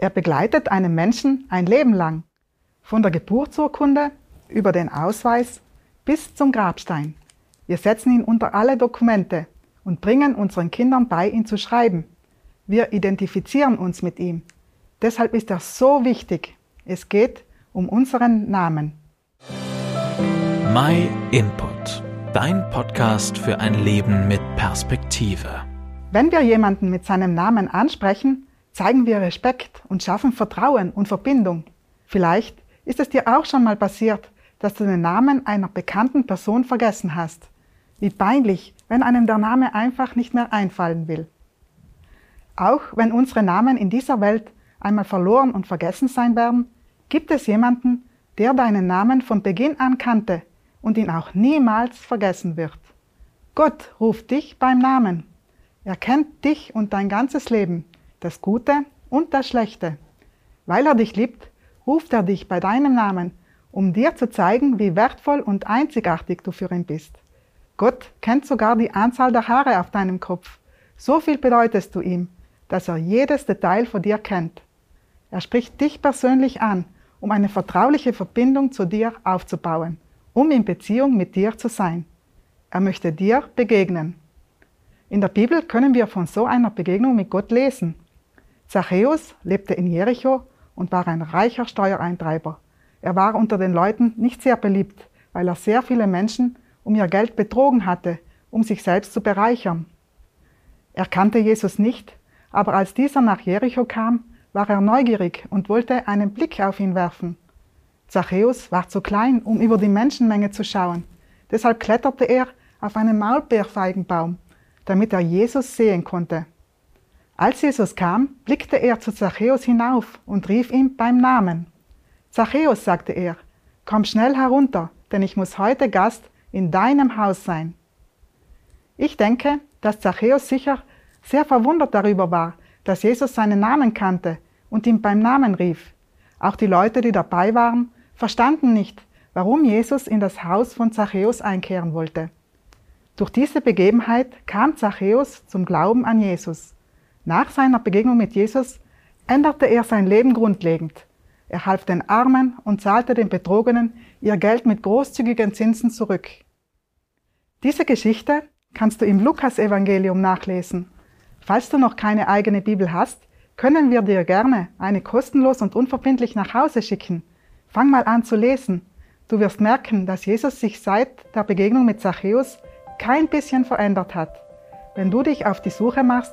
Er begleitet einen Menschen ein Leben lang, von der Geburtsurkunde über den Ausweis bis zum Grabstein. Wir setzen ihn unter alle Dokumente und bringen unseren Kindern bei, ihn zu schreiben. Wir identifizieren uns mit ihm. Deshalb ist er so wichtig. Es geht um unseren Namen. My Input, dein Podcast für ein Leben mit Perspektive. Wenn wir jemanden mit seinem Namen ansprechen, zeigen wir Respekt und schaffen Vertrauen und Verbindung. Vielleicht ist es dir auch schon mal passiert, dass du den Namen einer bekannten Person vergessen hast. Wie peinlich, wenn einem der Name einfach nicht mehr einfallen will. Auch wenn unsere Namen in dieser Welt einmal verloren und vergessen sein werden, gibt es jemanden, der deinen Namen von Beginn an kannte und ihn auch niemals vergessen wird. Gott ruft dich beim Namen. Er kennt dich und dein ganzes Leben, das Gute und das Schlechte. Weil er dich liebt, ruft er dich bei deinem Namen, um dir zu zeigen, wie wertvoll und einzigartig du für ihn bist. Gott kennt sogar die Anzahl der Haare auf deinem Kopf. So viel bedeutest du ihm, dass er jedes Detail von dir kennt. Er spricht dich persönlich an, um eine vertrauliche Verbindung zu dir aufzubauen, um in Beziehung mit dir zu sein. Er möchte dir begegnen. In der Bibel können wir von so einer Begegnung mit Gott lesen. Zachäus lebte in Jericho und war ein reicher Steuereintreiber. Er war unter den Leuten nicht sehr beliebt, weil er sehr viele Menschen um ihr Geld betrogen hatte, um sich selbst zu bereichern. Er kannte Jesus nicht, aber als dieser nach Jericho kam, war er neugierig und wollte einen Blick auf ihn werfen. Zachäus war zu klein, um über die Menschenmenge zu schauen. Deshalb kletterte er auf einen Maulbeerfeigenbaum, damit er Jesus sehen konnte. Als Jesus kam, blickte er zu Zachäus hinauf und rief ihm beim Namen. Zachäus, sagte er, komm schnell herunter, denn ich muss heute Gast in deinem Haus sein. Ich denke, dass Zachäus sicher sehr verwundert darüber war, dass Jesus seinen Namen kannte und ihn beim Namen rief. Auch die Leute, die dabei waren, verstanden nicht, warum Jesus in das Haus von Zachäus einkehren wollte. Durch diese Begebenheit kam Zachäus zum Glauben an Jesus. Nach seiner Begegnung mit Jesus änderte er sein Leben grundlegend. Er half den Armen und zahlte den Betrogenen ihr Geld mit großzügigen Zinsen zurück. Diese Geschichte kannst du im Lukas-Evangelium nachlesen. Falls du noch keine eigene Bibel hast, können wir dir gerne eine kostenlos und unverbindlich nach Hause schicken. Fang mal an zu lesen. Du wirst merken, dass Jesus sich seit der Begegnung mit Zachäus kein bisschen verändert hat. Wenn du dich auf die Suche machst,